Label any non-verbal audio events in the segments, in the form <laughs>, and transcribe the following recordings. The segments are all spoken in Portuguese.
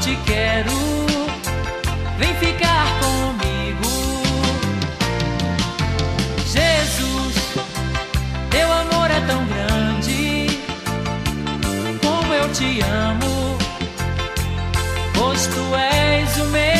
te quero. Vem ficar comigo. Jesus, teu amor é tão grande. Como eu te amo, pois tu és o meu.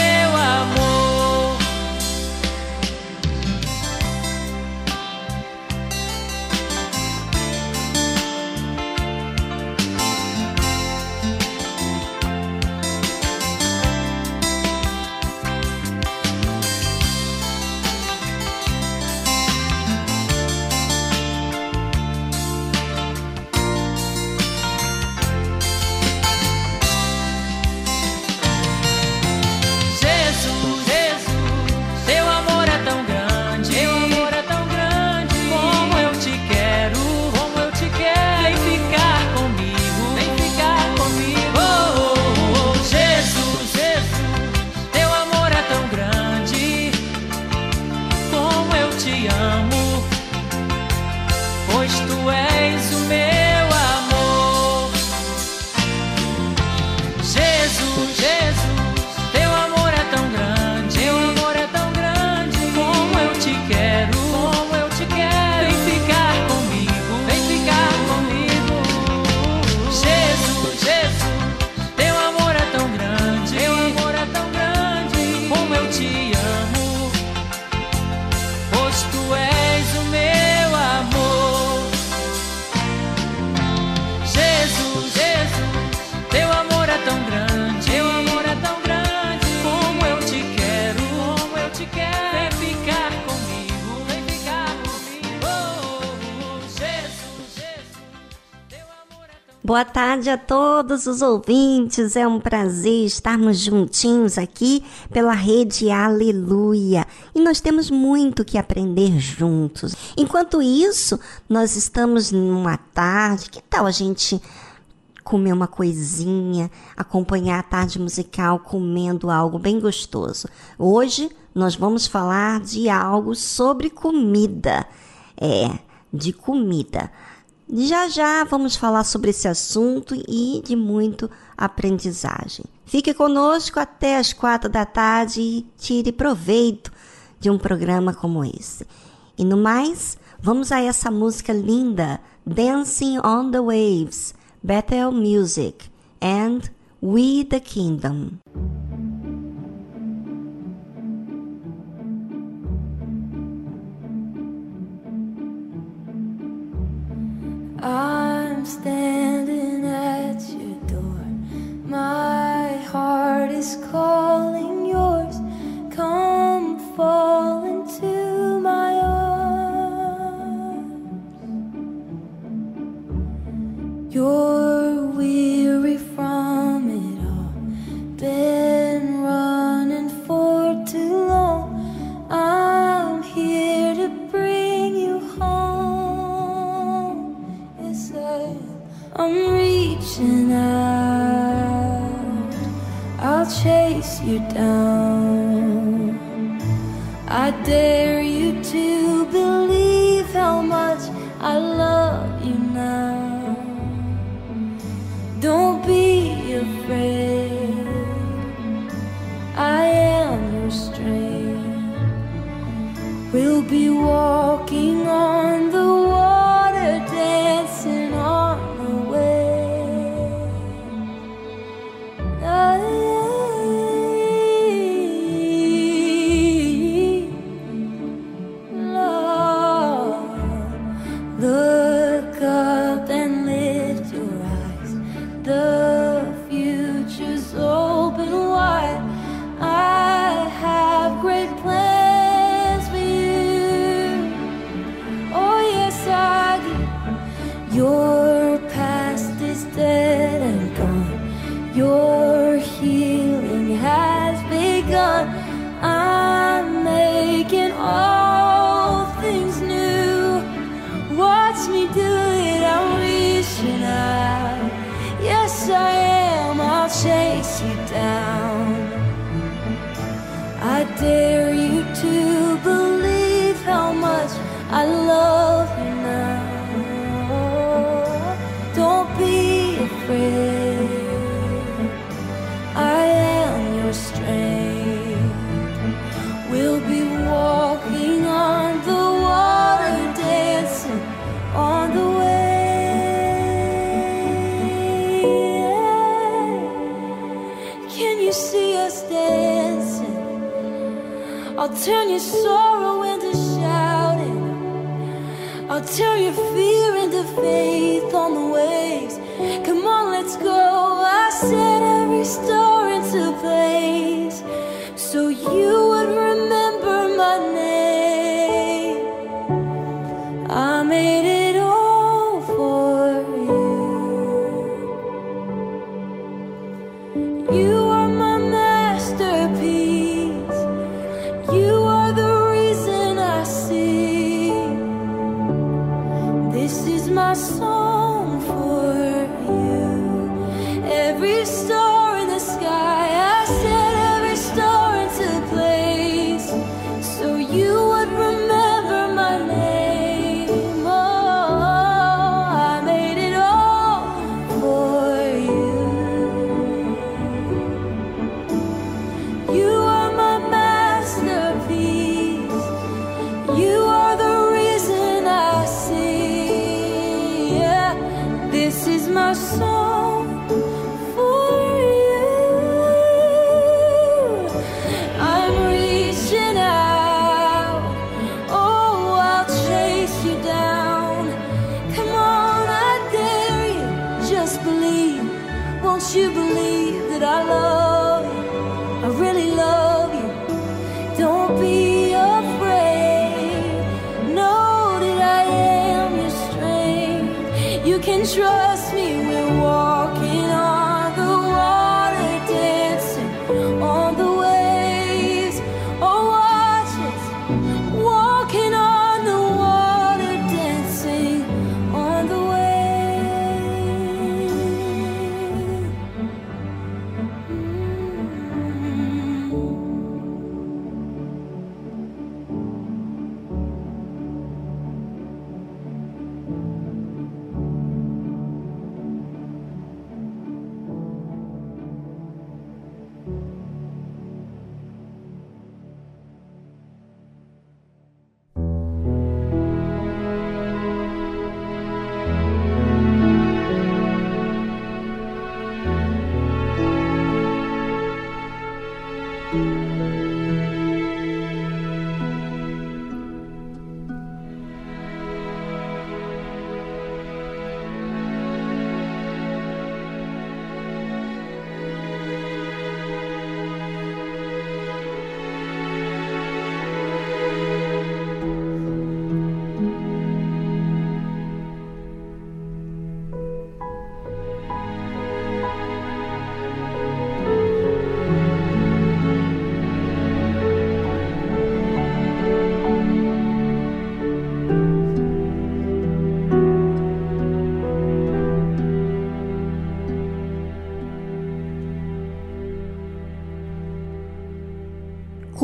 tarde a todos os ouvintes. É um prazer estarmos juntinhos aqui pela rede Aleluia. E nós temos muito que aprender juntos. Enquanto isso, nós estamos numa tarde. Que tal a gente comer uma coisinha, acompanhar a tarde musical comendo algo bem gostoso? Hoje nós vamos falar de algo sobre comida. É, de comida. Já já vamos falar sobre esse assunto e de muito aprendizagem. Fique conosco até as quatro da tarde e tire proveito de um programa como esse. E no mais, vamos a essa música linda, Dancing on the Waves, Bethel Music and We the Kingdom. I'm standing at your door. My heart is calling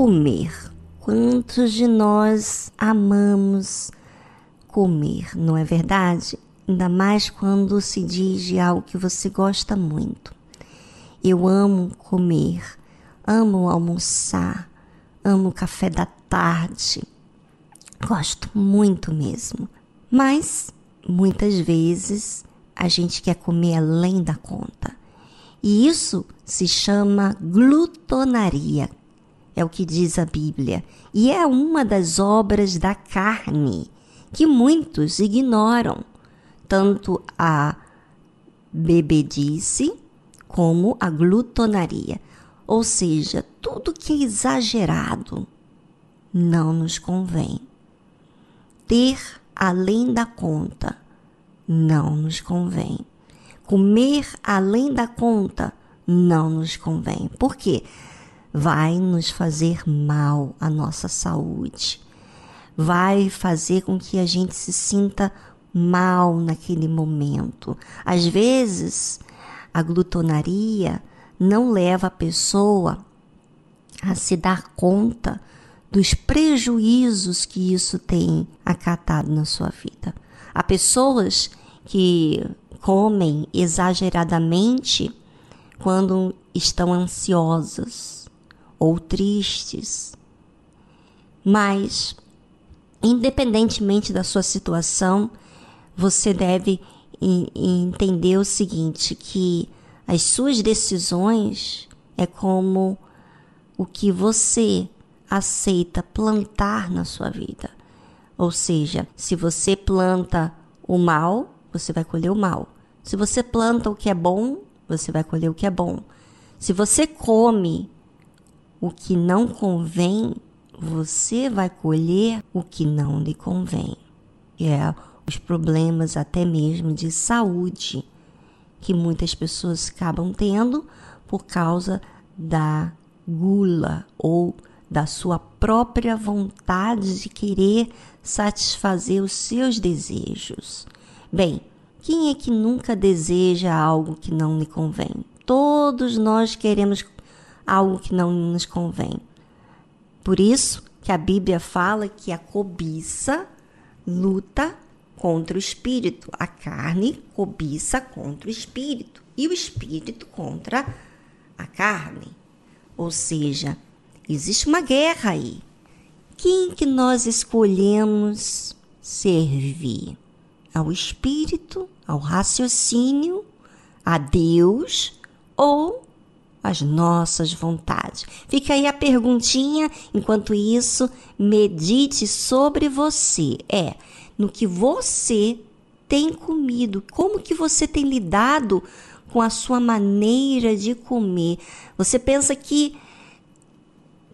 comer. Quantos de nós amamos comer, não é verdade? Ainda mais quando se diz de algo que você gosta muito. Eu amo comer, amo almoçar, amo café da tarde. Gosto muito mesmo. Mas muitas vezes a gente quer comer além da conta. E isso se chama glutonaria, é o que diz a Bíblia, e é uma das obras da carne que muitos ignoram, tanto a bebedice como a glutonaria. Ou seja, tudo que é exagerado não nos convém. Ter além da conta não nos convém. Comer além da conta não nos convém. Por quê? Vai nos fazer mal à nossa saúde. Vai fazer com que a gente se sinta mal naquele momento. Às vezes, a glutonaria não leva a pessoa a se dar conta dos prejuízos que isso tem acatado na sua vida. Há pessoas que comem exageradamente quando estão ansiosas ou tristes. Mas, independentemente da sua situação, você deve entender o seguinte, que as suas decisões é como o que você aceita plantar na sua vida. Ou seja, se você planta o mal, você vai colher o mal. Se você planta o que é bom, você vai colher o que é bom. Se você come o que não convém, você vai colher o que não lhe convém. E é os problemas até mesmo de saúde que muitas pessoas acabam tendo por causa da gula ou da sua própria vontade de querer satisfazer os seus desejos. Bem, quem é que nunca deseja algo que não lhe convém? Todos nós queremos algo que não nos convém. Por isso que a Bíblia fala que a cobiça luta contra o espírito, a carne cobiça contra o espírito e o espírito contra a carne. Ou seja, existe uma guerra aí. Quem que nós escolhemos servir? Ao espírito, ao raciocínio, a Deus ou as nossas vontades? Fica aí a perguntinha, enquanto isso, medite sobre você. É, no que você tem comido, como que você tem lidado com a sua maneira de comer. Você pensa que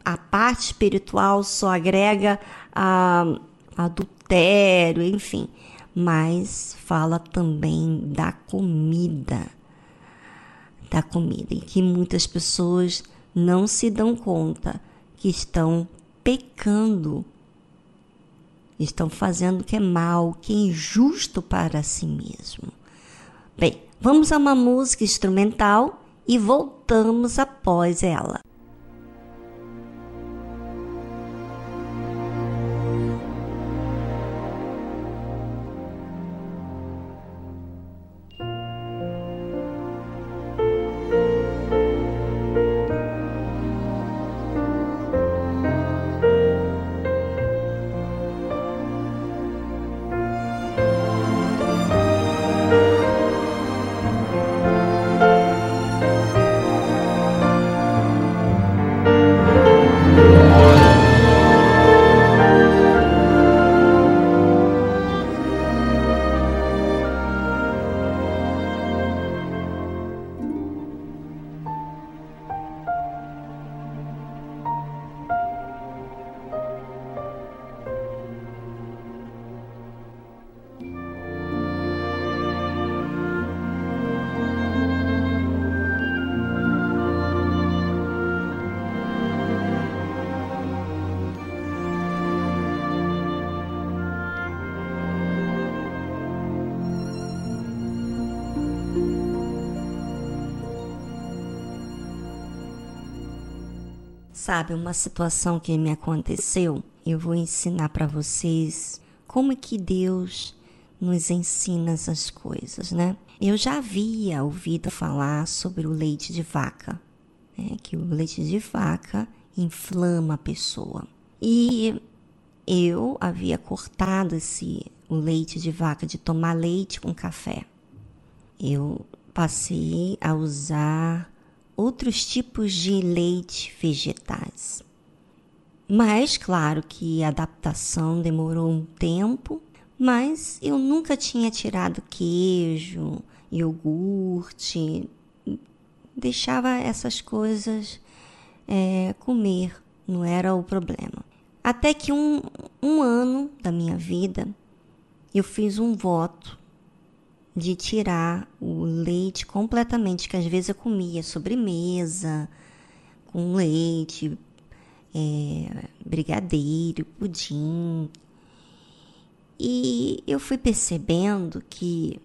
a parte espiritual só agrega a, adultério, enfim, mas fala também da comida, da comida, em que muitas pessoas não se dão conta que estão pecando, estão fazendo o que é mal, que é injusto para si mesmo. Bem, vamos a uma música instrumental e voltamos após ela. Sabe, uma situação que me aconteceu, eu vou ensinar para vocês como é que Deus nos ensina essas coisas, né? Eu já havia ouvido falar sobre o leite de vaca, né? que o leite de vaca inflama a pessoa. E eu havia cortado esse o leite de vaca de tomar leite com café. Eu passei a usar outros tipos de leite vegetais. Mas claro que a adaptação demorou um tempo, mas eu nunca tinha tirado queijo, iogurte, deixava essas coisas é, comer, não era o problema. Até que um, um ano da minha vida eu fiz um voto de tirar o leite completamente, que às vezes eu comia sobremesa com leite, é, brigadeiro, pudim. E eu fui percebendo que,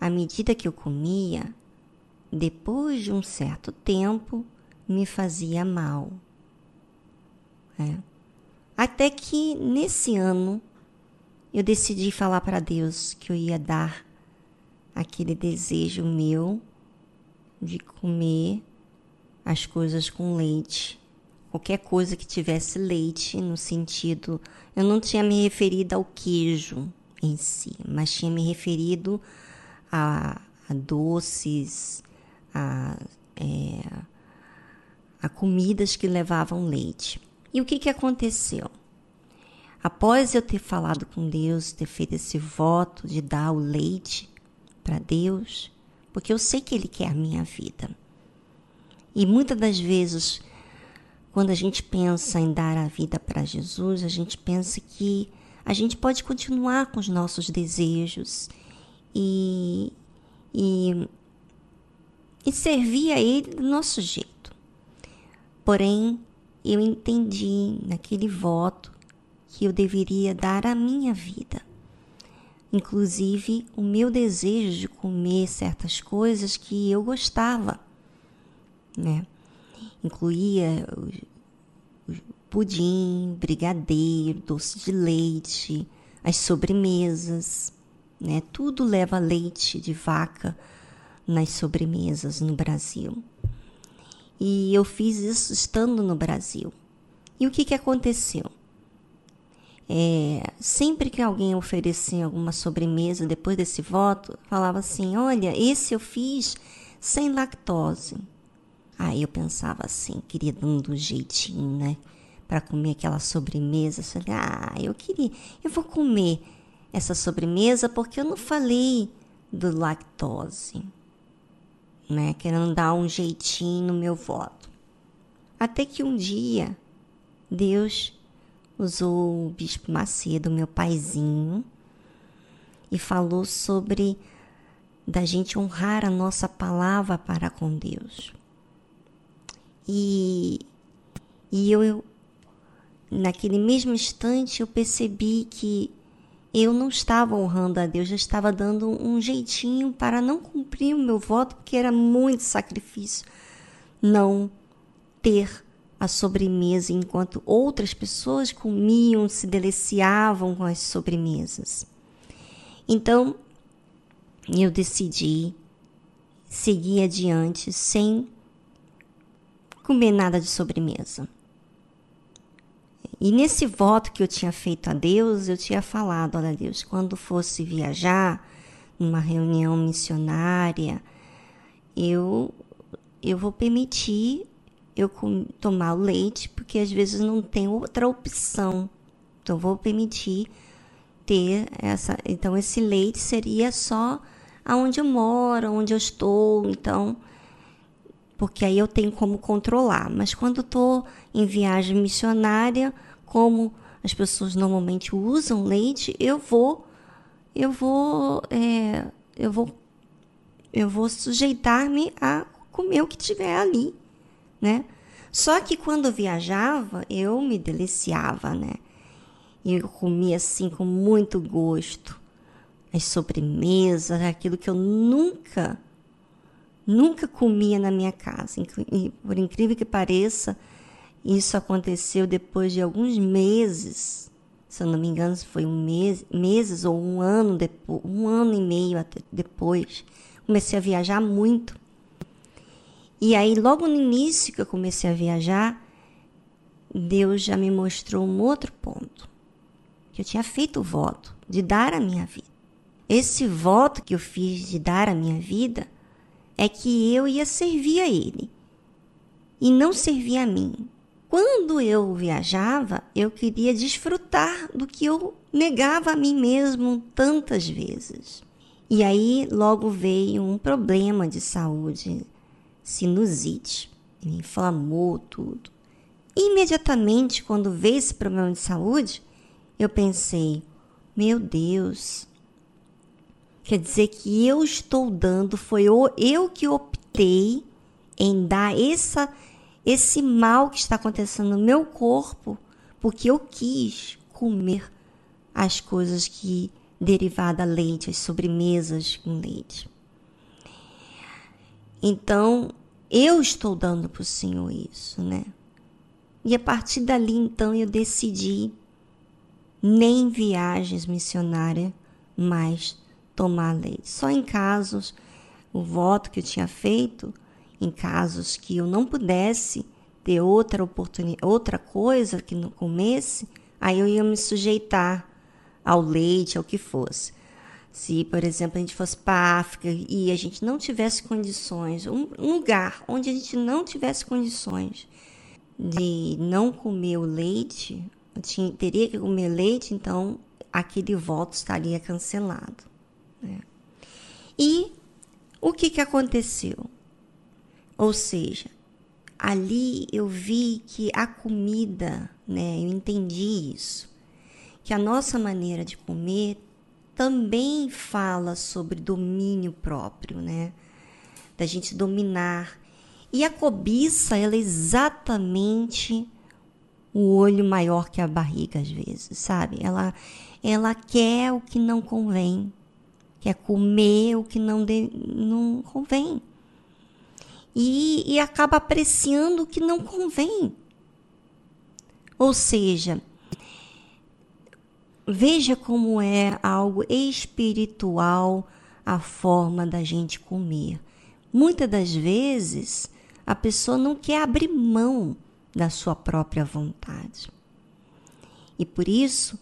à medida que eu comia, depois de um certo tempo, me fazia mal. É. Até que nesse ano eu decidi falar para Deus que eu ia dar aquele desejo meu de comer as coisas com leite. Qualquer coisa que tivesse leite, no sentido. Eu não tinha me referido ao queijo em si, mas tinha me referido a, a doces, a, é, a comidas que levavam leite. E o que, que aconteceu? Após eu ter falado com Deus, ter feito esse voto de dar o leite para Deus, porque eu sei que Ele quer a minha vida. E muitas das vezes, quando a gente pensa em dar a vida para Jesus, a gente pensa que a gente pode continuar com os nossos desejos e, e, e servir a Ele do nosso jeito. Porém, eu entendi naquele voto que eu deveria dar à minha vida inclusive o meu desejo de comer certas coisas que eu gostava, né? Incluía pudim, brigadeiro, doce de leite, as sobremesas, né? Tudo leva leite de vaca nas sobremesas no Brasil. E eu fiz isso estando no Brasil. E o que, que aconteceu? É, sempre que alguém oferecia alguma sobremesa depois desse voto, falava assim: Olha, esse eu fiz sem lactose. Aí eu pensava assim, queria dando um jeitinho, né? Para comer aquela sobremesa. Falei, ah, eu queria, eu vou comer essa sobremesa porque eu não falei do lactose, né? Querendo dar um jeitinho no meu voto. Até que um dia Deus usou o Bispo Macedo, meu paizinho, e falou sobre da gente honrar a nossa palavra para com Deus. E, e eu, eu, naquele mesmo instante, eu percebi que eu não estava honrando a Deus, eu estava dando um jeitinho para não cumprir o meu voto, porque era muito sacrifício não ter a sobremesa enquanto outras pessoas comiam, se deliciavam com as sobremesas. Então, eu decidi seguir adiante sem comer nada de sobremesa. E nesse voto que eu tinha feito a Deus, eu tinha falado: olha, Deus, quando fosse viajar numa reunião missionária, eu, eu vou permitir eu tomar o leite, porque às vezes não tem outra opção. Então, vou permitir ter essa. Então, esse leite seria só aonde eu moro, onde eu estou. Então, porque aí eu tenho como controlar. Mas quando estou em viagem missionária, como as pessoas normalmente usam leite, eu vou, eu vou, é, eu vou, eu vou sujeitar-me a comer o que tiver ali né? Só que quando viajava, eu me deliciava, né? E eu comia assim com muito gosto. As sobremesas, aquilo que eu nunca, nunca comia na minha casa. E por incrível que pareça, Isso aconteceu depois de alguns meses. Se eu não me engano, foi um mês, meses ou um ano depois, um ano e meio depois. Comecei a viajar muito. E aí, logo no início que eu comecei a viajar, Deus já me mostrou um outro ponto. Que eu tinha feito o voto de dar a minha vida. Esse voto que eu fiz de dar a minha vida é que eu ia servir a Ele e não servir a mim. Quando eu viajava, eu queria desfrutar do que eu negava a mim mesmo tantas vezes. E aí logo veio um problema de saúde, sinusite, inflamou tudo. Imediatamente, quando veio esse problema de saúde, eu pensei: meu Deus, quer dizer que eu estou dando, foi eu que optei em dar essa, esse mal que está acontecendo no meu corpo, porque eu quis comer as coisas que derivada leite, as sobremesas com leite. Então, eu estou dando para o Senhor isso, né? E a partir dali, então, eu decidi nem viagens missionárias mais tomar leite. Só em casos, o voto que eu tinha feito, em casos que eu não pudesse ter outra oportunidade, outra coisa que não comesse, aí eu ia me sujeitar ao leite, ao que fosse. Se, por exemplo, a gente fosse para a África e a gente não tivesse condições, um lugar onde a gente não tivesse condições de não comer o leite, tinha, teria que comer leite, então aquele voto estaria cancelado. Né? E o que, que aconteceu? Ou seja, ali eu vi que a comida, né, eu entendi isso, que a nossa maneira de comer também fala sobre domínio próprio, né? Da gente dominar. E a cobiça, ela é exatamente o olho maior que a barriga às vezes, sabe? Ela ela quer o que não convém, quer comer o que não de, não convém. E, e acaba apreciando o que não convém. Ou seja, veja como é algo espiritual a forma da gente comer. Muitas das vezes a pessoa não quer abrir mão da sua própria vontade. E por isso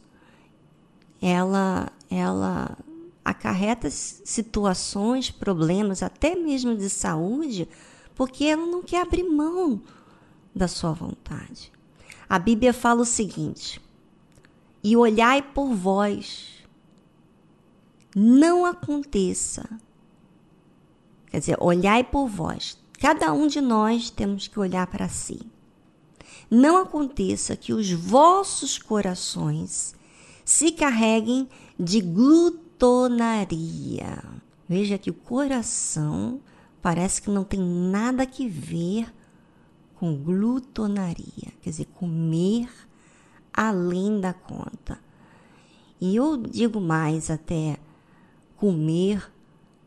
ela ela acarreta situações, problemas, até mesmo de saúde, porque ela não quer abrir mão da sua vontade. A Bíblia fala o seguinte: e olhai por vós, não aconteça. Quer dizer, olhai por vós. Cada um de nós temos que olhar para si. Não aconteça que os vossos corações se carreguem de glutonaria. Veja que o coração parece que não tem nada que ver com glutonaria, quer dizer, comer além da conta. E eu digo mais até comer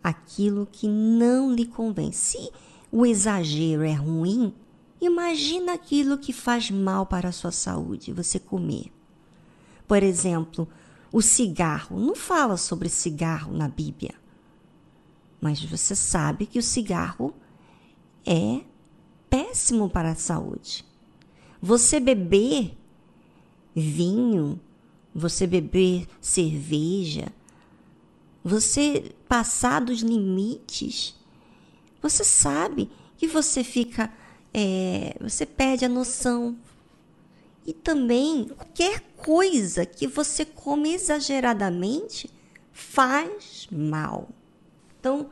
aquilo que não lhe convém. Se o exagero é ruim, imagina aquilo que faz mal para a sua saúde, você comer. Por exemplo, o cigarro. Não fala sobre cigarro na Bíblia. Mas você sabe que o cigarro é péssimo para a saúde. Você beber vinho, você beber cerveja, você passar dos limites, você sabe que você fica, é, você perde a noção. E também qualquer coisa que você come exageradamente faz mal. Então,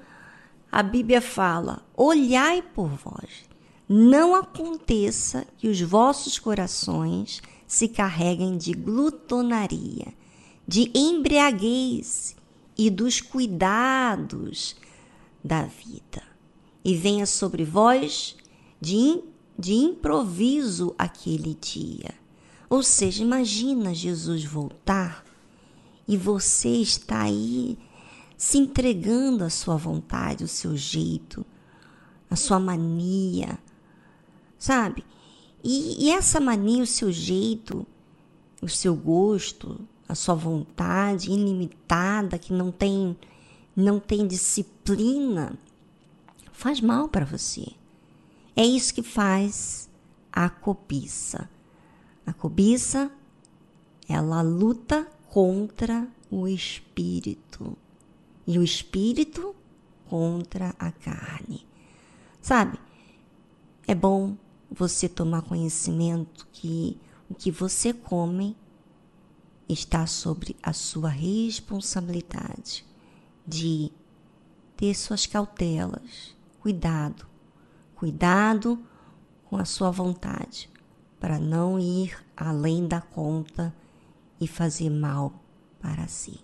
a Bíblia fala: olhai por vós, não aconteça que os vossos corações se carreguem de glutonaria, de embriaguez e dos cuidados da vida, e venha sobre vós de, de improviso aquele dia. Ou seja, imagina Jesus voltar e você está aí se entregando à sua vontade, o seu jeito, a sua mania, sabe? E, e essa mania, o seu jeito, o seu gosto, a sua vontade ilimitada, que não tem, não tem disciplina, faz mal para você. É isso que faz a cobiça. A cobiça, ela luta contra o espírito e o espírito contra a carne. Sabe? É bom você tomar conhecimento que o que você come está sobre a sua responsabilidade de ter suas cautelas, cuidado, cuidado com a sua vontade, para não ir além da conta e fazer mal para si.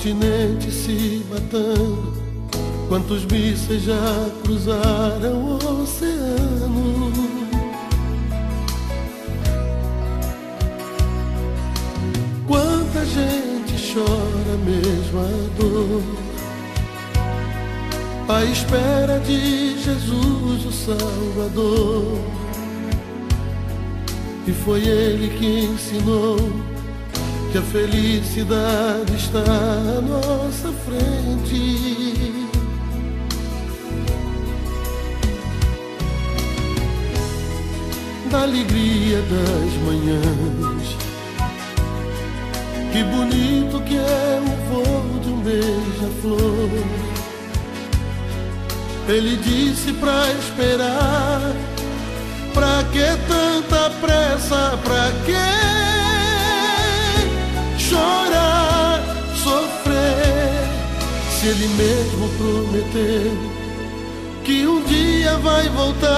Continente se matando, quantos mísseis já cruzaram o oceano. Quanta gente chora mesmo a dor, à espera de Jesus o Salvador. E foi ele que ensinou que a felicidade está à nossa frente. Da alegria das manhãs. Que bonito que é o voo de um beija-flor. Ele disse pra esperar Pra que tanta pressa? Pra que chorar, sofrer? Se ele mesmo prometeu que um dia vai voltar.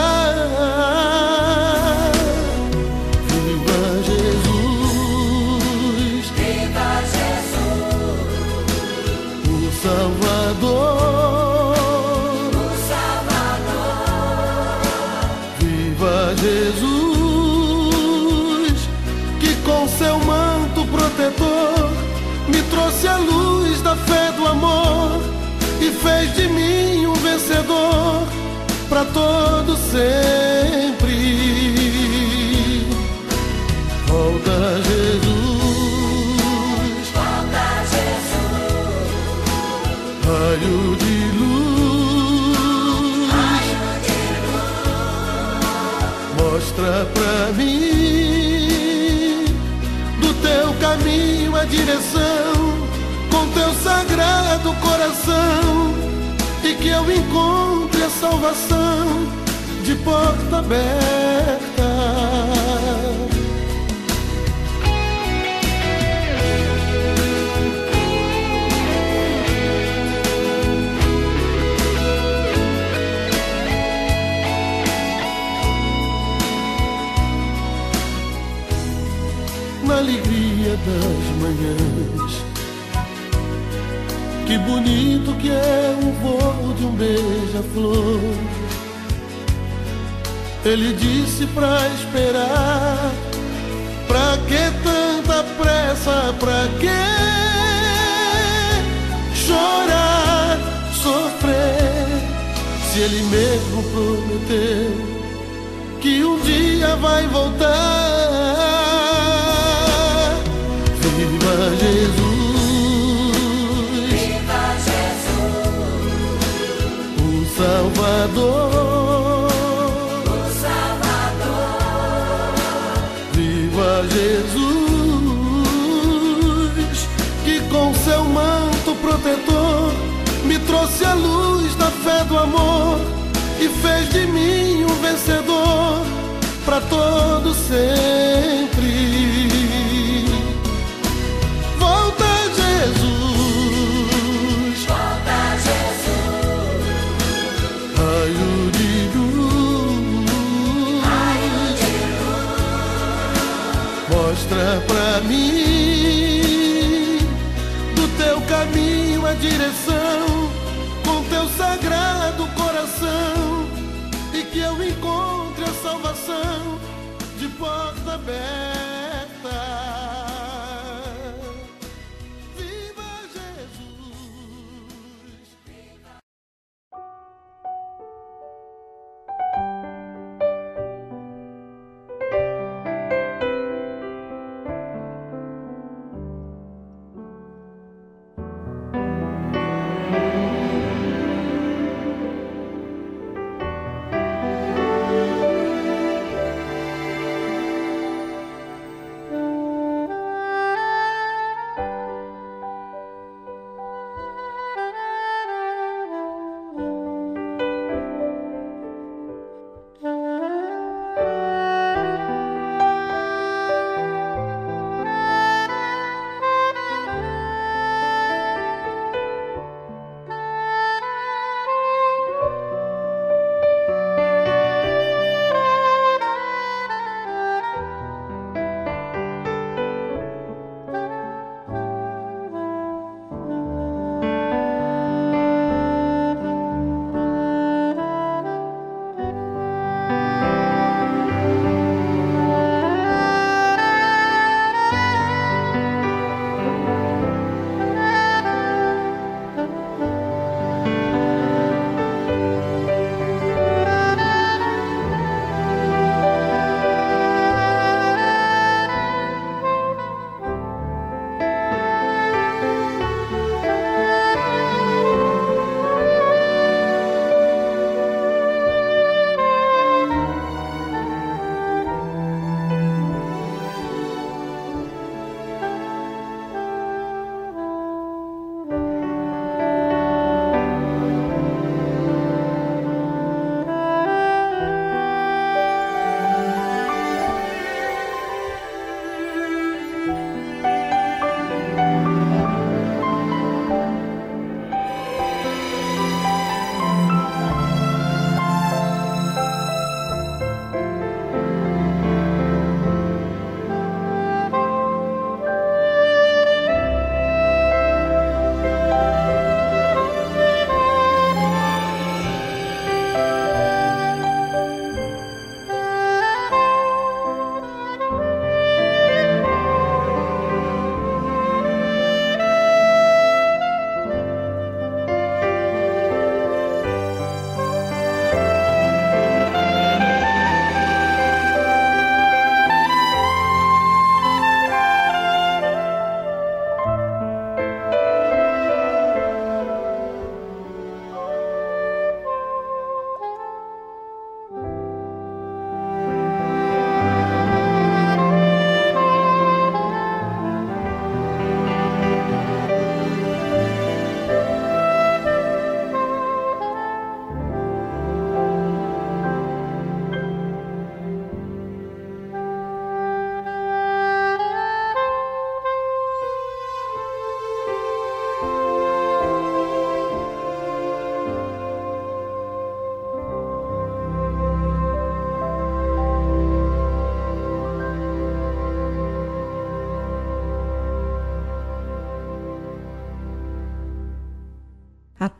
Amor e fez de mim um vencedor para todo sempre. Volta Jesus, volta Jesus, raio de mostra pra mim do teu caminho a direção do coração e que eu encontre a salvação de porta aberta. na alegria das manhãs que bonito que é o voo de um beija-flor. Ele disse pra esperar. Pra que tanta pressa? Pra que chorar, sofrer? Se ele mesmo prometeu que um dia vai voltar. Viva Jesus! Salvador. O Salvador. Viva Jesus, que com seu manto protetor me trouxe a luz da fé do amor e fez de mim um vencedor para todo sempre. Pra mim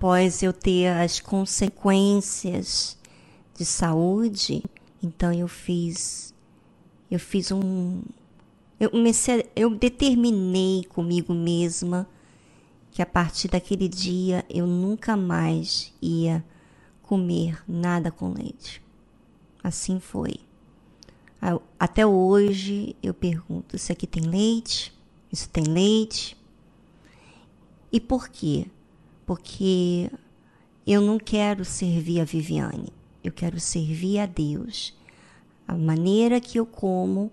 após eu ter as consequências de saúde, então eu fiz eu fiz um eu comecei eu determinei comigo mesma que a partir daquele dia eu nunca mais ia comer nada com leite. Assim foi. Até hoje eu pergunto: isso aqui tem leite? Isso tem leite? E por quê? Porque eu não quero servir a Viviane, eu quero servir a Deus. A maneira que eu como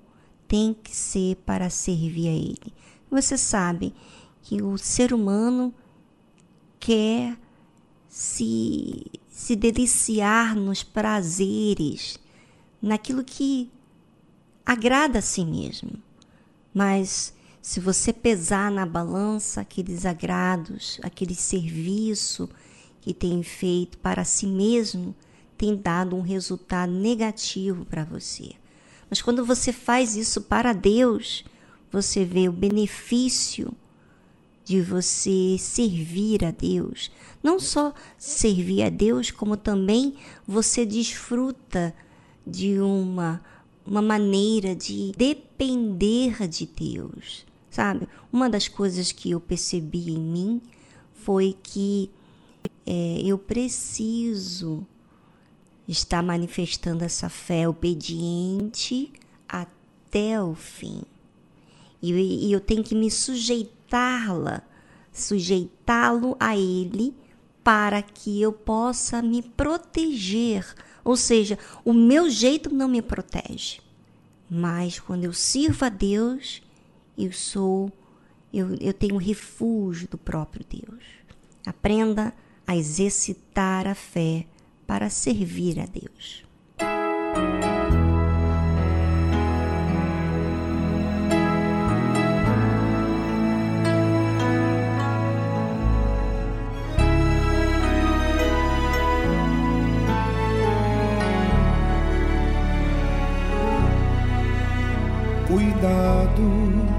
tem que ser para servir a Ele. Você sabe que o ser humano quer se, se deliciar nos prazeres, naquilo que agrada a si mesmo. Mas se você pesar na balança aqueles agrados, aquele serviço que tem feito para si mesmo, tem dado um resultado negativo para você. Mas quando você faz isso para Deus, você vê o benefício de você servir a Deus. Não só servir a Deus, como também você desfruta de uma, uma maneira de depender de Deus. Sabe? Uma das coisas que eu percebi em mim foi que é, eu preciso estar manifestando essa fé obediente até o fim. E, e eu tenho que me sujeitá-la, sujeitá-lo a ele para que eu possa me proteger. Ou seja, o meu jeito não me protege. Mas quando eu sirvo a Deus, eu sou eu, eu tenho refúgio do próprio Deus. Aprenda a exercitar a fé para servir a Deus. Cuidado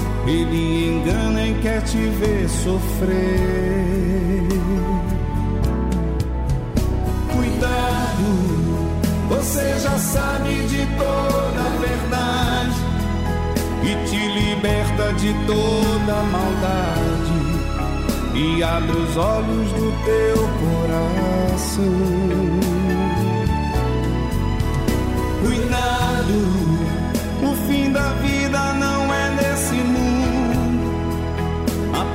ele engana e quer te ver sofrer. Cuidado, você já sabe de toda a verdade e te liberta de toda a maldade e abre os olhos do teu coração. Cuidado, o fim da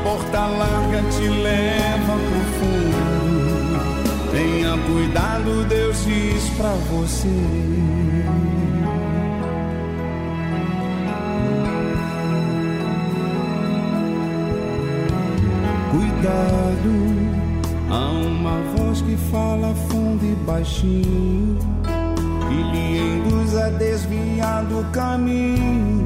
porta larga te leva pro fundo. Tenha cuidado, Deus diz pra você. Cuidado, há uma voz que fala fundo e baixinho, e lhe induz a desviar do caminho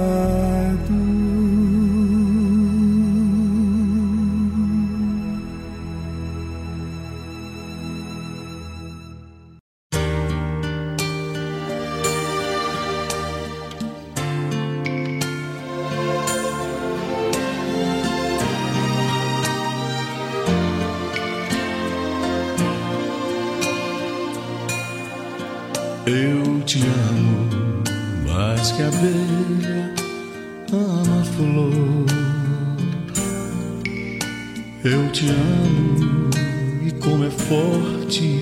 Eu te amo mais que a abelha ama a flor. Eu te amo e como é forte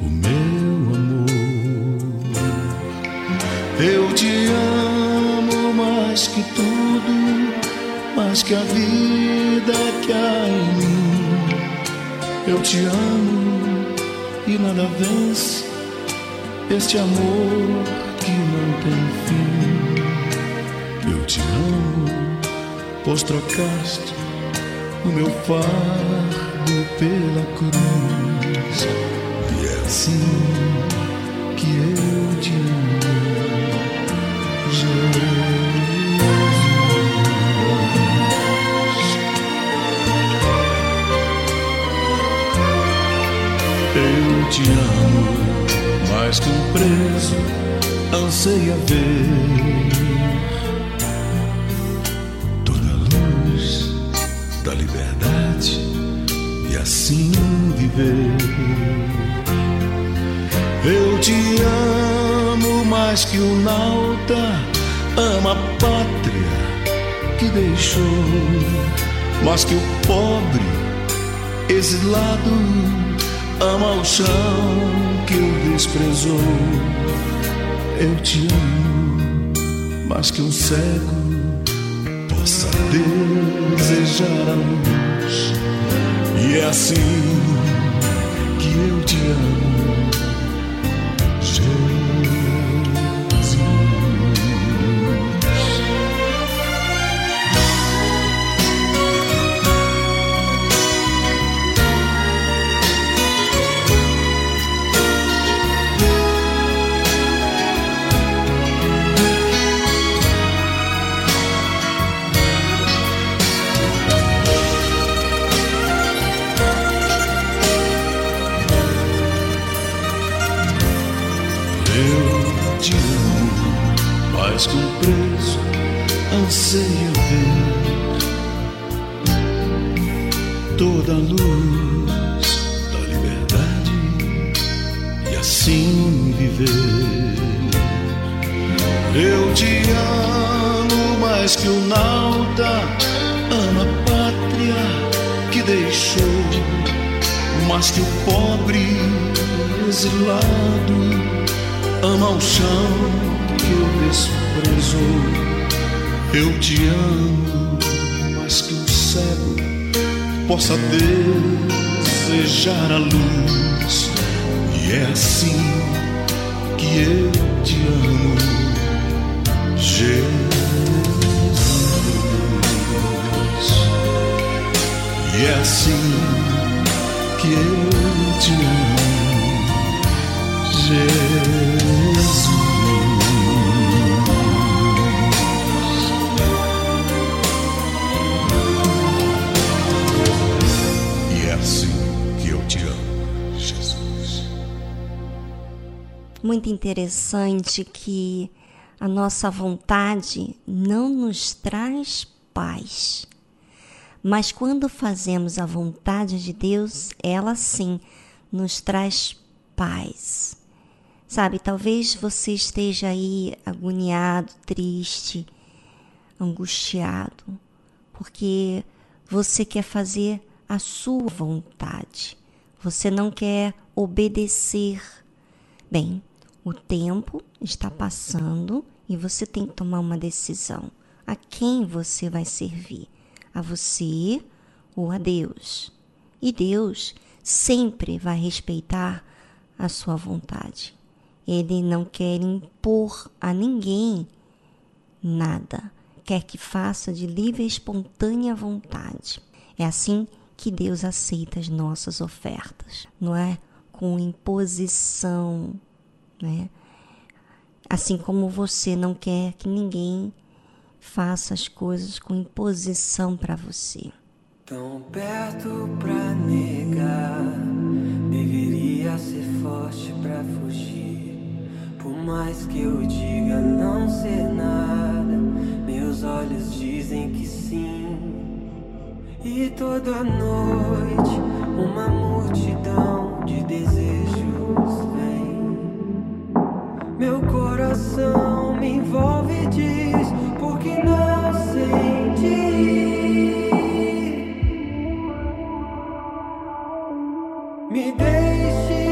o meu amor. Eu te amo mais que tudo, mais que a vida que há em mim. Eu te amo e nada vence este amor que não tem fim. Eu te amo, pois trocaste o meu fardo pela cruz. E é assim que eu te amo, Jesus. Eu te amo mais que um preso anseia ver toda a luz da liberdade e assim viver. Eu te amo mais que o nauta ama a pátria que deixou, mais que o pobre exilado ama o chão que o desprezou. Eu te amo mais que um cego possa desejar a luz. E é assim que eu te amo, possa desejar a luz. E é assim que eu te amo, Jesus. E é assim interessante que a nossa vontade não nos traz paz. Mas quando fazemos a vontade de Deus, ela sim nos traz paz. Sabe, talvez você esteja aí agoniado, triste, angustiado, porque você quer fazer a sua vontade. Você não quer obedecer. Bem, o tempo está passando e você tem que tomar uma decisão. A quem você vai servir? A você ou a Deus? E Deus sempre vai respeitar a sua vontade. Ele não quer impor a ninguém nada. Quer que faça de livre e espontânea vontade. É assim que Deus aceita as nossas ofertas, não é com imposição né? Assim como você não quer que ninguém faça as coisas com imposição para você. Tão perto pra negar, deveria ser forte pra fugir. Por mais que eu diga não ser nada, meus olhos dizem que sim. E toda noite uma multidão de desejos. Meu coração me envolve e diz por que não senti. Me deixe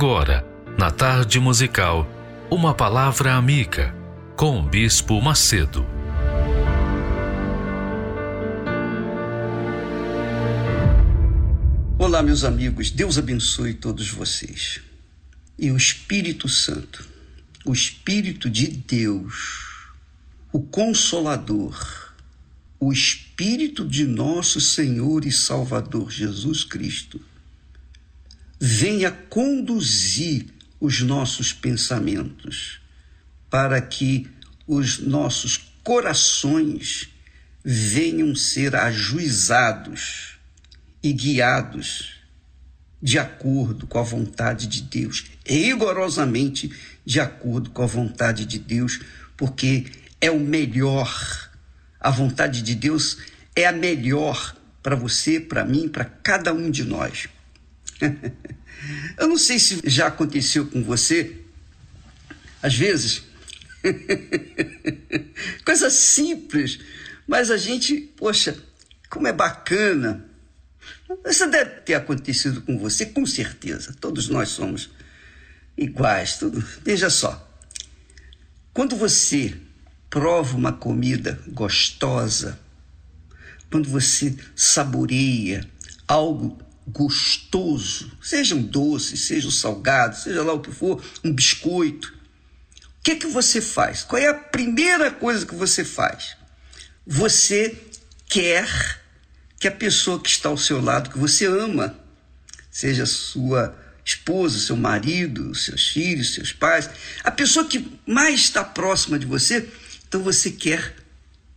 Agora, na tarde musical, uma palavra amiga com o Bispo Macedo. Olá, meus amigos, Deus abençoe todos vocês. E o Espírito Santo, o Espírito de Deus, o Consolador, o Espírito de nosso Senhor e Salvador Jesus Cristo, venha conduzir os nossos pensamentos para que os nossos corações venham ser ajuizados e guiados de acordo com a vontade de Deus, rigorosamente de acordo com a vontade de Deus, porque é o melhor. A vontade de Deus é a melhor para você, para mim, para cada um de nós. <laughs> Eu não sei se já aconteceu com você, às vezes, <laughs> coisa simples, mas a gente, poxa, como é bacana isso deve ter acontecido com você, com certeza. Todos nós somos iguais. Tudo. Veja só. Quando você prova uma comida gostosa, quando você saboreia algo gostoso, seja um doce, seja um salgado, seja lá o que for, um biscoito, o que é que você faz? Qual é a primeira coisa que você faz? Você quer que a pessoa que está ao seu lado, que você ama, seja sua esposa, seu marido, seus filhos, seus pais, a pessoa que mais está próxima de você, então você quer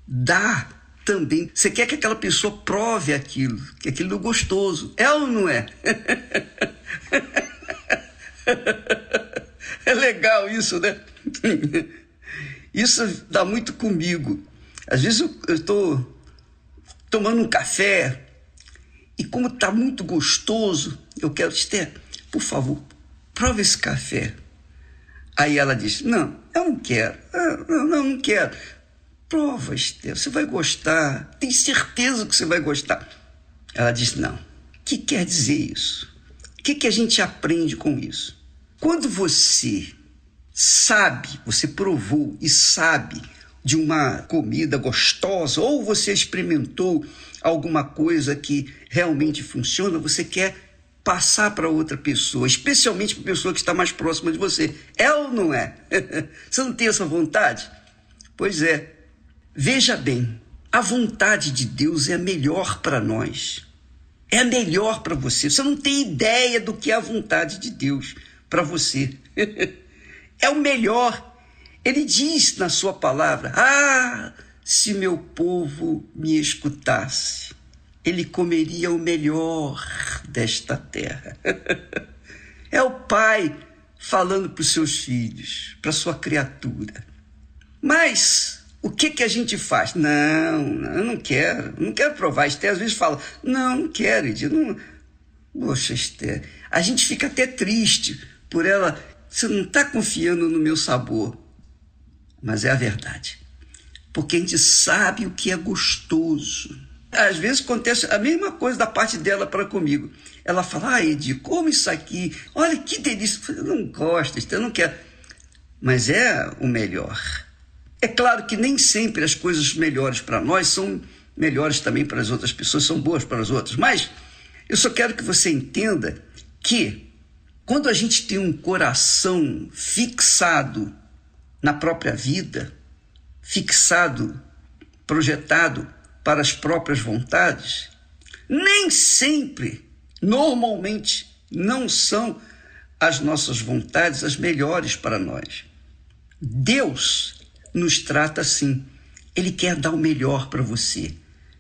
dar também. Você quer que aquela pessoa prove aquilo, que aquilo é gostoso. É ou não é? <laughs> É legal isso, né? <laughs> Isso dá muito comigo. Às vezes eu estou tomando um café. E como está muito gostoso, eu quero, Esther, por favor, prova esse café. Aí ela diz: Não, eu não quero. Ah, não, não quero. Prova, Esther, você vai gostar. Tenho certeza que você vai gostar. Ela diz: Não. O que quer dizer isso? O que, que a gente aprende com isso? Quando você sabe, você provou e sabe de uma comida gostosa, ou você experimentou alguma coisa que realmente funciona, você quer passar para outra pessoa, especialmente para a pessoa que está mais próxima de você. É ou não é? <laughs> você não tem essa vontade? Pois é. Veja bem, a vontade de Deus é a melhor para nós. É a melhor para você. Você não tem ideia do que é a vontade de Deus para você. <laughs> é o melhor ele diz na sua palavra: Ah, se meu povo me escutasse, ele comeria o melhor desta terra. <laughs> é o pai falando para os seus filhos, para sua criatura. Mas o que que a gente faz? Não, eu não quero, não quero provar. Esther às vezes fala: Não, não quero, Edir, não. Poxa, Esther, a gente fica até triste por ela. Você não está confiando no meu sabor mas é a verdade. Porque a gente sabe o que é gostoso. Às vezes acontece a mesma coisa da parte dela para comigo. Ela fala, ah, Edi, como isso aqui? Olha que delícia. Eu não gosto, eu não quero. Mas é o melhor. É claro que nem sempre as coisas melhores para nós são melhores também para as outras pessoas, são boas para as outras. Mas eu só quero que você entenda que quando a gente tem um coração fixado na própria vida, fixado, projetado para as próprias vontades, nem sempre, normalmente, não são as nossas vontades as melhores para nós. Deus nos trata assim. Ele quer dar o melhor para você.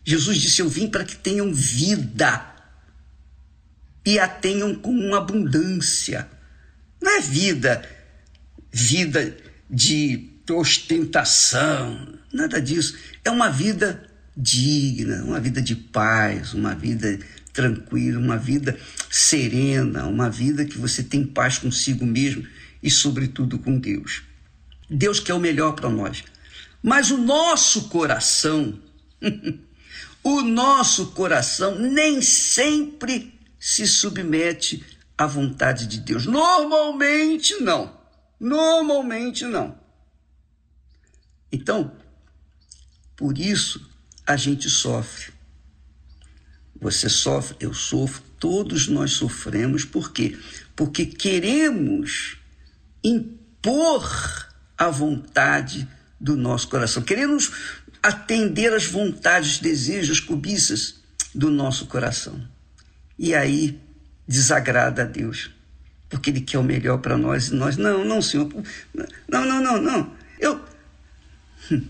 Jesus disse: Eu vim para que tenham vida e a tenham com abundância. Não é vida, vida de ostentação, nada disso. É uma vida digna, uma vida de paz, uma vida tranquila, uma vida serena, uma vida que você tem paz consigo mesmo e, sobretudo, com Deus. Deus quer o melhor para nós. Mas o nosso coração, <laughs> o nosso coração nem sempre se submete a vontade de Deus. Normalmente não. Normalmente não. Então, por isso a gente sofre. Você sofre, eu sofro, todos nós sofremos. Por quê? Porque queremos impor a vontade do nosso coração. Queremos atender às vontades, desejos, cobiças do nosso coração. E aí desagrada a Deus, porque Ele quer o melhor para nós e nós, não, não, Senhor, não, não, não, não. Eu. Hum,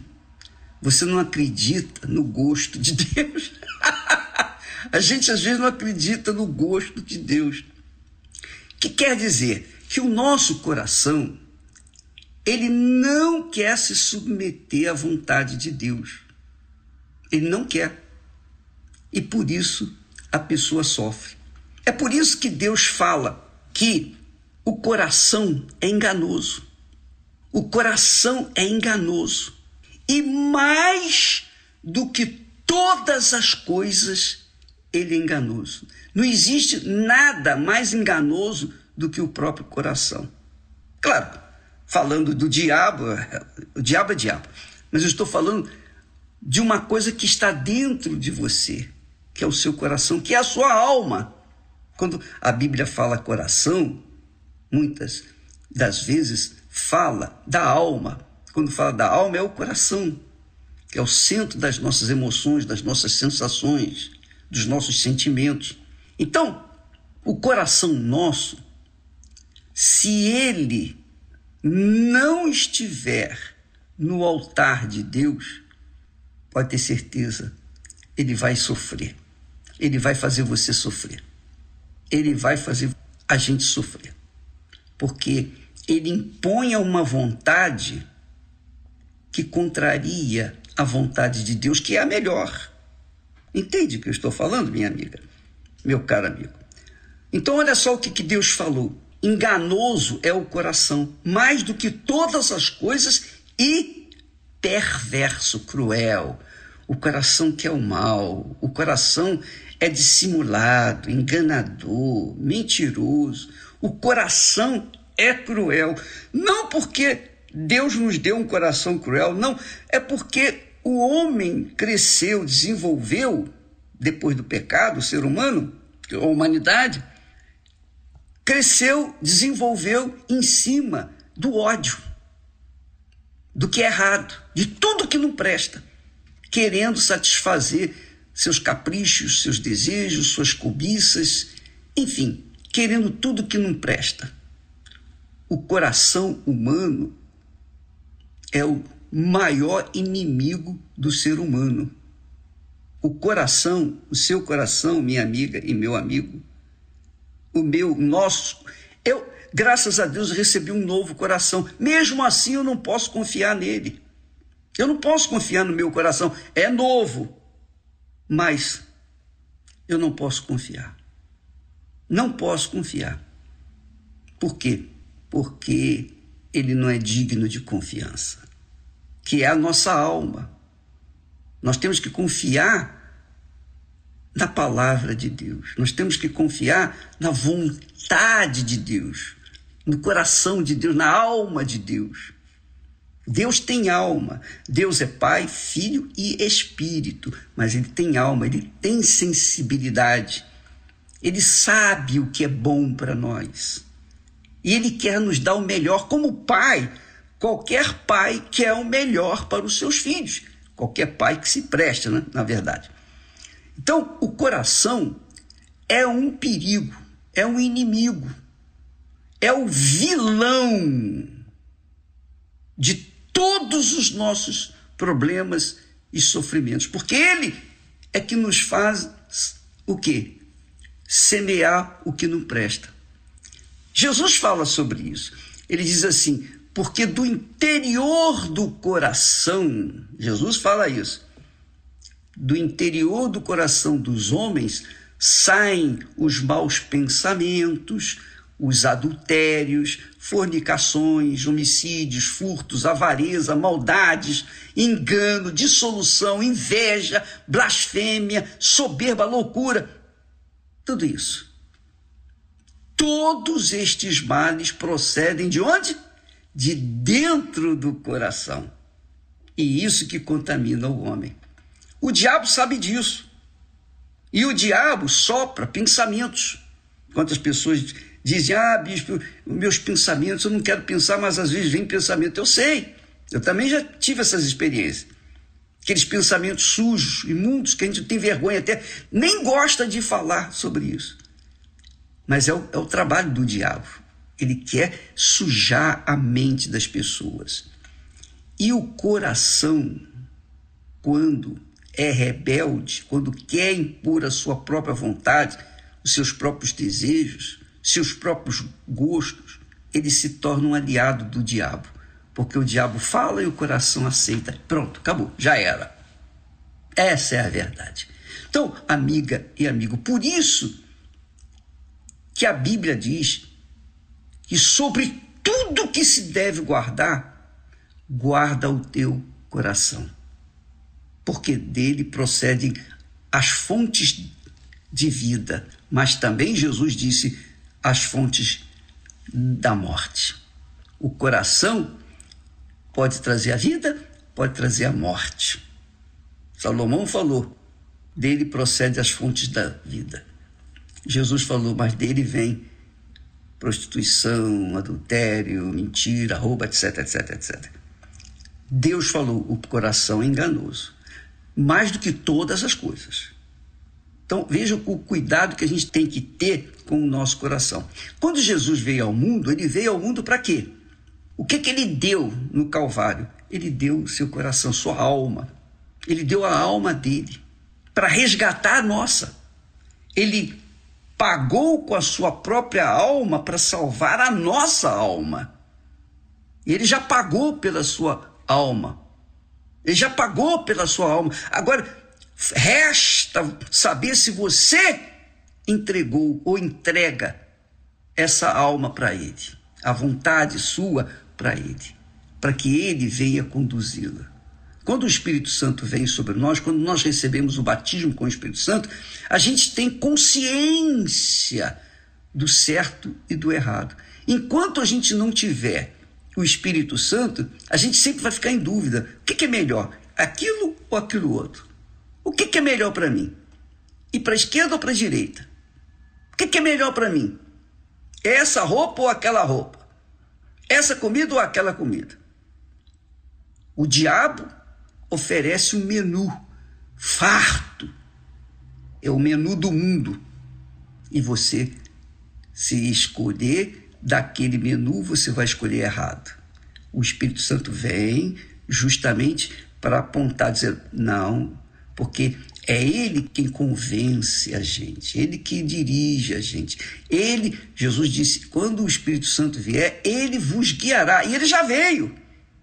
você não acredita no gosto de Deus. <laughs> A gente às vezes não acredita no gosto de Deus. Que quer dizer que o nosso coração ele não quer se submeter à vontade de Deus. Ele não quer. E por isso a pessoa sofre. É por isso que Deus fala que o coração é enganoso. O coração é enganoso. E mais do que todas as coisas, ele é enganoso. Não existe nada mais enganoso do que o próprio coração. Claro, falando do diabo, <laughs> o diabo é diabo, mas eu estou falando de uma coisa que está dentro de você, que é o seu coração, que é a sua alma. Quando a Bíblia fala coração, muitas das vezes fala da alma. Quando fala da alma, é o coração, que é o centro das nossas emoções, das nossas sensações dos nossos sentimentos. Então, o coração nosso, se ele não estiver no altar de Deus, pode ter certeza, ele vai sofrer. Ele vai fazer você sofrer. Ele vai fazer a gente sofrer. Porque ele impõe uma vontade que contraria a vontade de Deus, que é a melhor. Entende o que eu estou falando, minha amiga? Meu caro amigo. Então, olha só o que, que Deus falou. Enganoso é o coração, mais do que todas as coisas, e perverso, cruel. O coração que é o mal, o coração é dissimulado, enganador, mentiroso. O coração é cruel. Não porque Deus nos deu um coração cruel, não, é porque o homem cresceu, desenvolveu, depois do pecado, o ser humano, a humanidade, cresceu, desenvolveu em cima do ódio, do que é errado, de tudo que não presta, querendo satisfazer seus caprichos, seus desejos, suas cobiças, enfim, querendo tudo que não presta. O coração humano é o maior inimigo do ser humano. O coração, o seu coração, minha amiga e meu amigo, o meu, nosso, eu, graças a Deus, recebi um novo coração. Mesmo assim, eu não posso confiar nele. Eu não posso confiar no meu coração. É novo, mas eu não posso confiar. Não posso confiar. Por quê? Porque ele não é digno de confiança que é a nossa alma. Nós temos que confiar na palavra de Deus. Nós temos que confiar na vontade de Deus, no coração de Deus, na alma de Deus. Deus tem alma. Deus é Pai, Filho e Espírito, mas ele tem alma, ele tem sensibilidade. Ele sabe o que é bom para nós. E ele quer nos dar o melhor como Pai qualquer pai quer o melhor para os seus filhos. Qualquer pai que se preste, né? na verdade. Então, o coração é um perigo, é um inimigo, é o vilão de todos os nossos problemas e sofrimentos, porque ele é que nos faz o quê? Semear o que não presta. Jesus fala sobre isso. Ele diz assim: porque do interior do coração, Jesus fala isso, do interior do coração dos homens saem os maus pensamentos, os adultérios, fornicações, homicídios, furtos, avareza, maldades, engano, dissolução, inveja, blasfêmia, soberba, loucura. Tudo isso. todos estes males procedem de onde? De dentro do coração. E isso que contamina o homem. O diabo sabe disso. E o diabo sopra pensamentos. Quantas pessoas dizem, ah, bispo, meus pensamentos, eu não quero pensar, mas às vezes vem pensamento. Eu sei, eu também já tive essas experiências. Aqueles pensamentos sujos, imundos, que a gente tem vergonha até, nem gosta de falar sobre isso. Mas é o, é o trabalho do diabo. Ele quer sujar a mente das pessoas. E o coração, quando é rebelde, quando quer impor a sua própria vontade, os seus próprios desejos, seus próprios gostos, ele se torna um aliado do diabo. Porque o diabo fala e o coração aceita. Pronto, acabou, já era. Essa é a verdade. Então, amiga e amigo, por isso que a Bíblia diz que sobre tudo que se deve guardar, guarda o teu coração. Porque dele procedem as fontes de vida, mas também Jesus disse as fontes da morte. O coração pode trazer a vida, pode trazer a morte. Salomão falou: dele procede as fontes da vida. Jesus falou, mas dele vem prostituição, adultério, mentira, roubo, etc, etc, etc. Deus falou, o coração é enganoso, mais do que todas as coisas. Então vejam o cuidado que a gente tem que ter com o nosso coração. Quando Jesus veio ao mundo, ele veio ao mundo para quê? O que, que ele deu no Calvário? Ele deu seu coração, sua alma. Ele deu a alma dele para resgatar a nossa. Ele pagou com a sua própria alma para salvar a nossa alma. Ele já pagou pela sua alma. Ele já pagou pela sua alma. Agora, resta saber se você entregou ou entrega essa alma para Ele, a vontade sua para Ele, para que Ele venha conduzi-la. Quando o Espírito Santo vem sobre nós, quando nós recebemos o batismo com o Espírito Santo, a gente tem consciência do certo e do errado. Enquanto a gente não tiver o Espírito Santo, a gente sempre vai ficar em dúvida: o que é melhor, aquilo ou aquilo outro? O que é melhor para mim? Ir para a esquerda ou para a direita? O que é melhor para mim? É essa roupa ou aquela roupa? Essa comida ou aquela comida? O diabo oferece um menu farto. É o menu do mundo. E você, se escolher daquele menu, você vai escolher errado. O Espírito Santo vem justamente para apontar, dizer, não, porque é Ele quem convence a gente, Ele que dirige a gente. Ele, Jesus disse, quando o Espírito Santo vier, Ele vos guiará. E Ele já veio.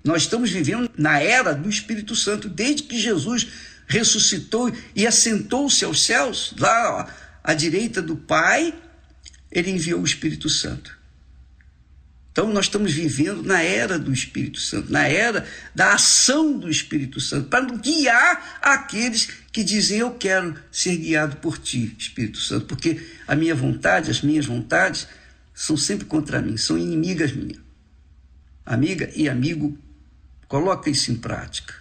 Nós estamos vivendo na era do Espírito Santo, desde que Jesus ressuscitou e assentou-se aos céus, lá à direita do Pai, ele enviou o Espírito Santo. Então, nós estamos vivendo na era do Espírito Santo, na era da ação do Espírito Santo, para guiar aqueles que dizem: Eu quero ser guiado por ti, Espírito Santo, porque a minha vontade, as minhas vontades, são sempre contra mim, são inimigas minhas. Amiga e amigo Coloca isso em prática.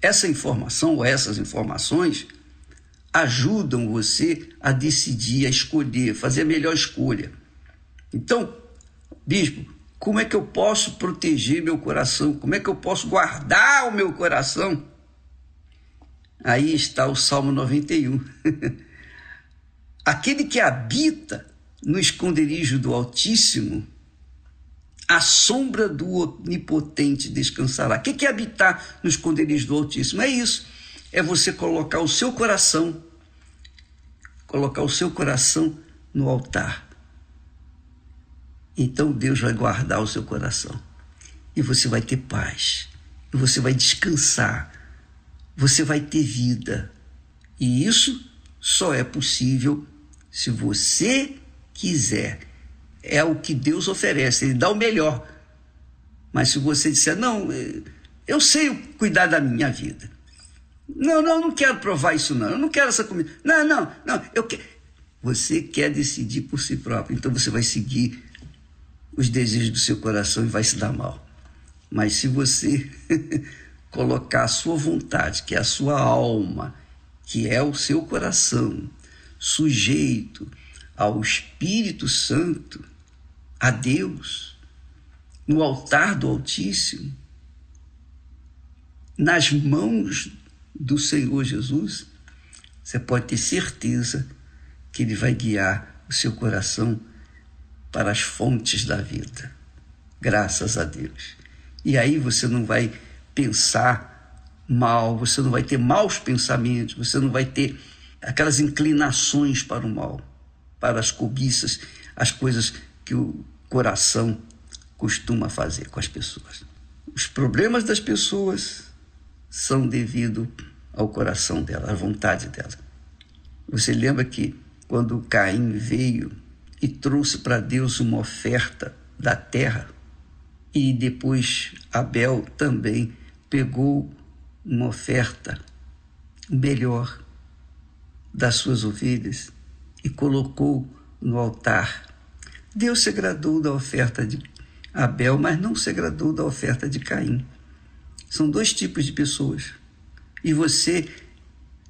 Essa informação ou essas informações ajudam você a decidir, a escolher, fazer a melhor escolha. Então, bispo, como é que eu posso proteger meu coração? Como é que eu posso guardar o meu coração? Aí está o Salmo 91. <laughs> Aquele que habita no esconderijo do Altíssimo a sombra do Onipotente descansará. O que é habitar no esconderijo do Altíssimo? É isso. É você colocar o seu coração, colocar o seu coração no altar. Então Deus vai guardar o seu coração. E você vai ter paz. E você vai descansar. Você vai ter vida. E isso só é possível se você quiser é o que Deus oferece, Ele dá o melhor. Mas se você disser, não, eh, eu sei cuidar da minha vida. Não, não, não quero provar isso, não. Eu não quero essa comida. Não, não, não. Eu que... Você quer decidir por si próprio, então você vai seguir os desejos do seu coração e vai se dar mal. Mas se você <laughs> colocar a sua vontade, que é a sua alma, que é o seu coração, sujeito ao Espírito Santo, a Deus, no altar do Altíssimo, nas mãos do Senhor Jesus, você pode ter certeza que Ele vai guiar o seu coração para as fontes da vida. Graças a Deus. E aí você não vai pensar mal, você não vai ter maus pensamentos, você não vai ter aquelas inclinações para o mal, para as cobiças, as coisas que o coração costuma fazer com as pessoas. Os problemas das pessoas são devido ao coração dela, à vontade dela. Você lembra que quando Caim veio e trouxe para Deus uma oferta da terra, e depois Abel também pegou uma oferta melhor das suas ovelhas e colocou no altar. Deus se agradou da oferta de Abel, mas não se agradou da oferta de Caim. São dois tipos de pessoas. E você,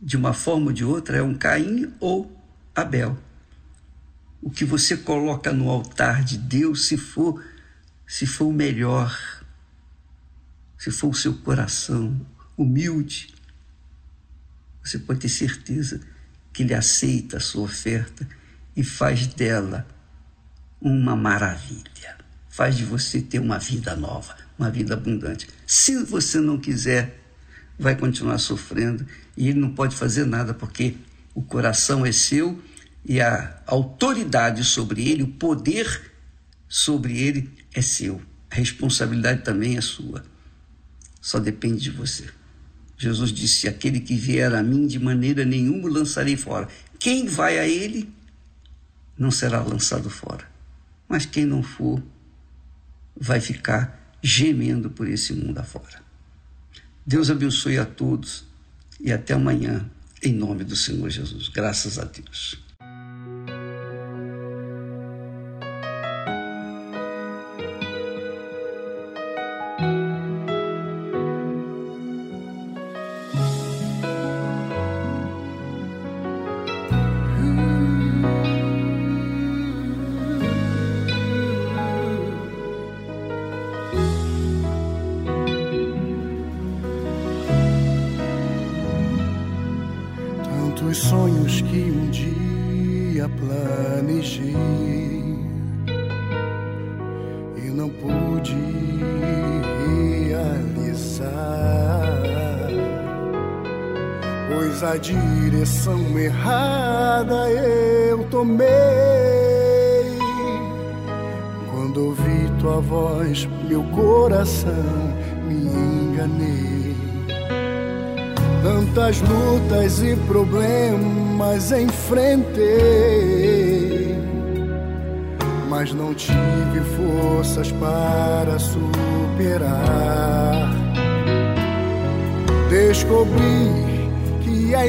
de uma forma ou de outra, é um Caim ou Abel. O que você coloca no altar de Deus, se for, se for o melhor, se for o seu coração humilde, você pode ter certeza que Ele aceita a sua oferta e faz dela uma maravilha. Faz de você ter uma vida nova, uma vida abundante. Se você não quiser, vai continuar sofrendo e ele não pode fazer nada porque o coração é seu e a autoridade sobre ele, o poder sobre ele é seu. A responsabilidade também é sua. Só depende de você. Jesus disse: Aquele que vier a mim, de maneira nenhuma lançarei fora. Quem vai a ele, não será lançado fora. Mas quem não for, vai ficar gemendo por esse mundo afora. Deus abençoe a todos e até amanhã, em nome do Senhor Jesus. Graças a Deus.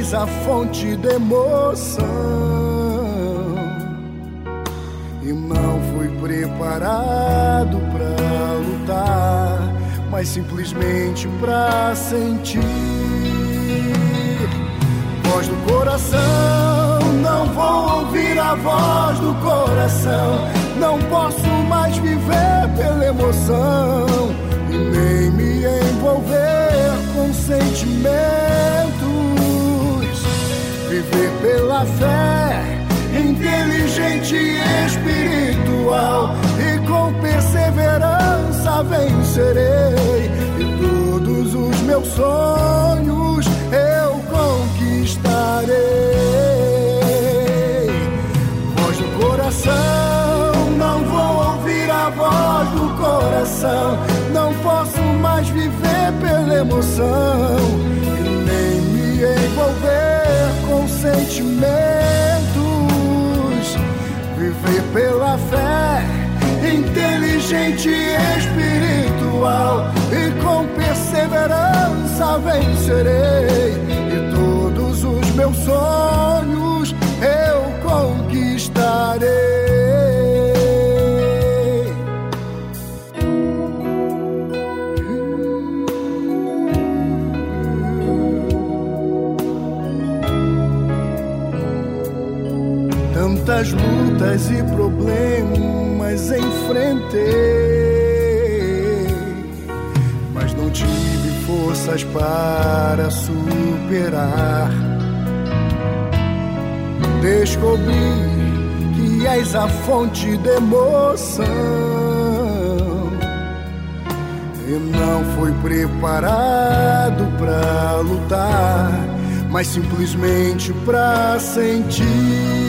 És a fonte de emoção e não fui preparado para lutar, mas simplesmente para sentir. Pela fé inteligente e espiritual, e com perseverança vencerei, e todos os meus sonhos eu conquistarei. Voz do coração, não vou ouvir a voz do coração, não posso mais viver pela emoção, sentimentos. Viver pela fé, inteligente e espiritual, e com perseverança vencerei, e todos os meus sonhos lutas e problemas enfrentei, mas não tive forças para superar. Descobri que és a fonte de emoção e não fui preparado para lutar, mas simplesmente para sentir.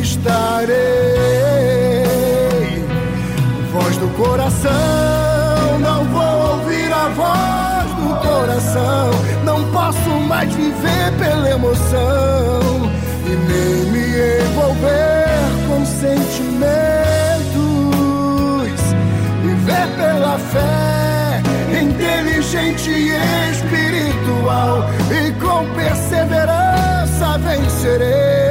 conquistarei. Voz do coração, não vou ouvir a voz do coração. Não posso mais viver pela emoção e nem me envolver com sentimentos. Viver pela fé, inteligente e espiritual, e com perseverança vencerei.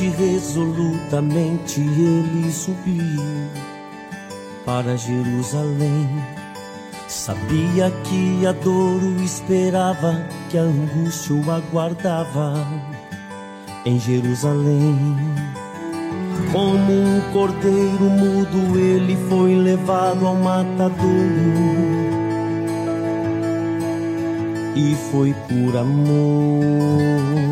Resolutamente ele subiu para Jerusalém. Sabia que a dor o esperava, que a angústia o aguardava em Jerusalém. Como um cordeiro mudo, ele foi levado ao matadouro. E foi por amor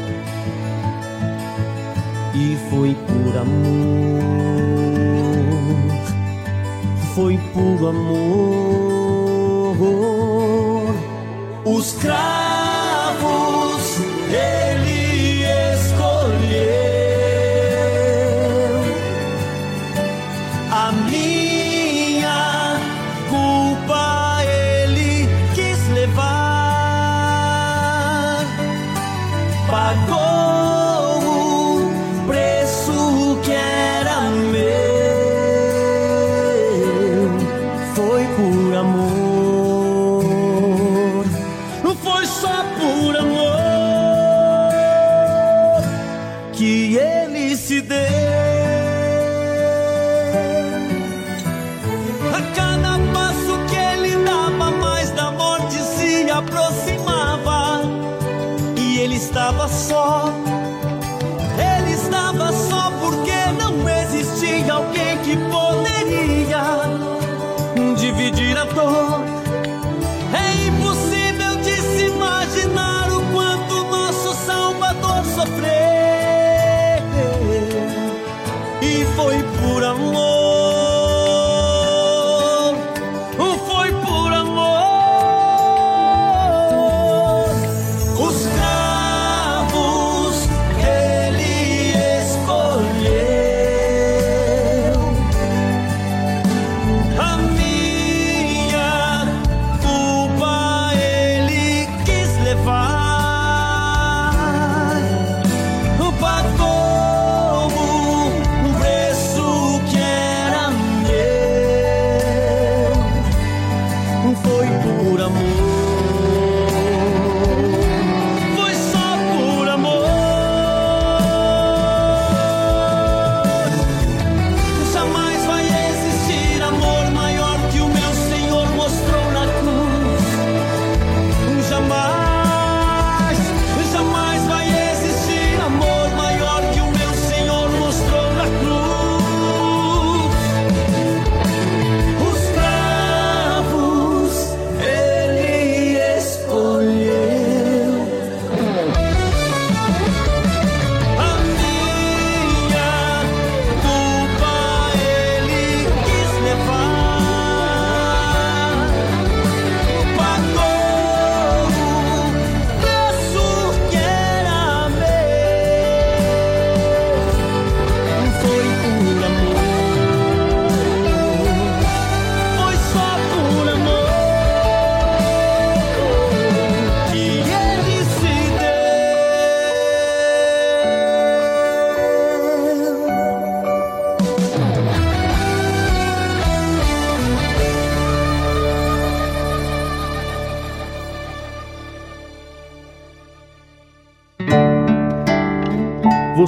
e foi por amor, foi por amor. Os cravos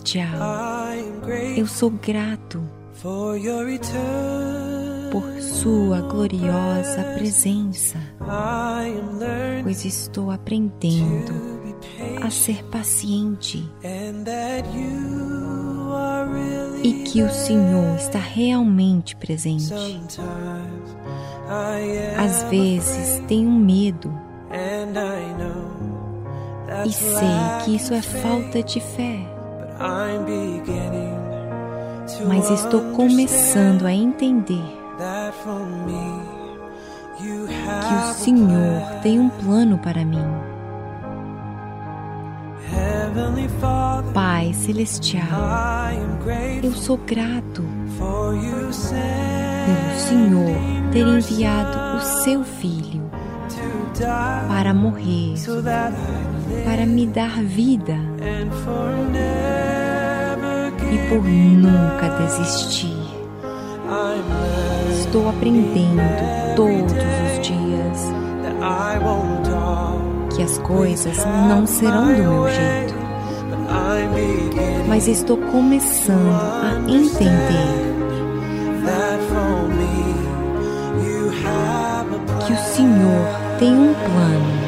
Celestial, eu sou grato por Sua gloriosa presença, pois estou aprendendo a ser paciente e que o Senhor está realmente presente. Às vezes tenho medo e sei que isso é falta de fé. Mas estou começando a entender que o Senhor tem um plano para mim. Pai Celestial, eu sou grato pelo Senhor ter enviado o seu Filho para morrer, para me dar vida e por nunca desistir. Estou aprendendo todos os dias que as coisas não serão do meu jeito, mas estou começando a entender que o Senhor tem um plano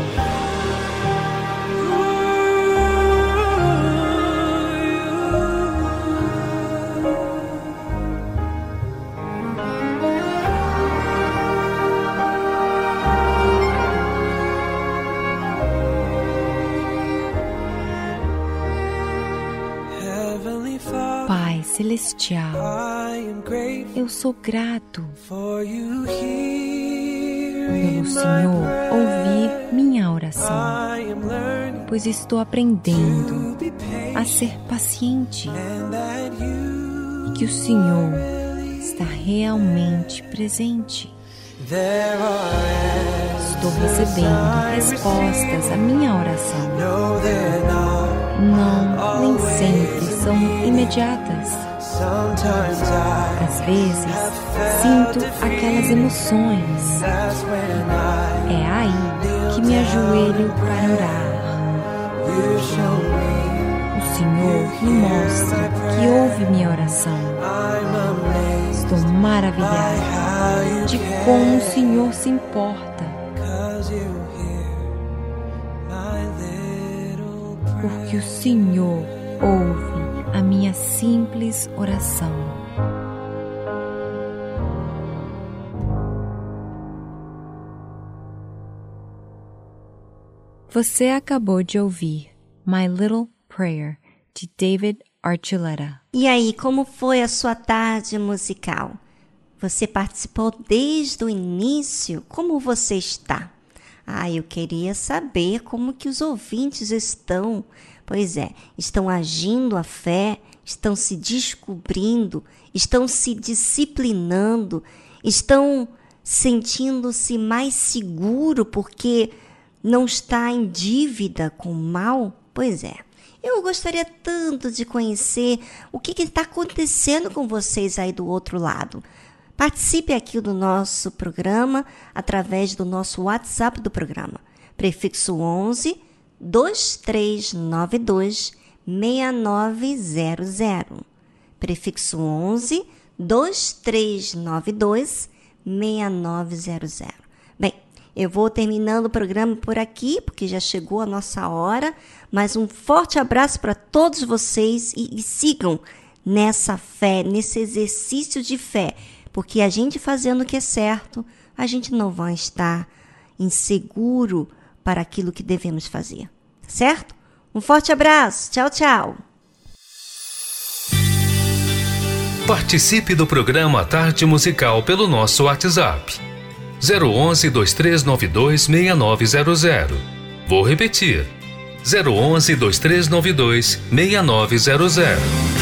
celestial, eu sou grato pelo Senhor ouvir minha oração, pois estou aprendendo a ser paciente e que o Senhor está realmente presente. Estou recebendo respostas à minha oração. Não, nem sempre são imediatas às vezes sinto aquelas emoções. É aí que me ajoelho para orar. O Senhor me mostra que ouve minha oração. Estou maravilhada de como o Senhor se importa. Porque o Senhor ouve a minha simples oração. Você acabou de ouvir My Little Prayer de David Archuleta. E aí, como foi a sua tarde musical? Você participou desde o início? Como você está? Ah, eu queria saber como que os ouvintes estão Pois é, estão agindo a fé, estão se descobrindo, estão se disciplinando, estão sentindo-se mais seguro porque não está em dívida com o mal? Pois é. Eu gostaria tanto de conhecer o que está acontecendo com vocês aí do outro lado. Participe aqui do nosso programa através do nosso WhatsApp do programa. Prefixo 11 2392 6900. Prefixo 11 2392 6900. Bem, eu vou terminando o programa por aqui, porque já chegou a nossa hora. Mas um forte abraço para todos vocês e, e sigam nessa fé, nesse exercício de fé, porque a gente fazendo o que é certo, a gente não vai estar inseguro para aquilo que devemos fazer. Certo? Um forte abraço. Tchau, tchau. Participe do programa Tarde Musical pelo nosso WhatsApp. 011 2392 6900. Vou repetir. 011 2392 6900.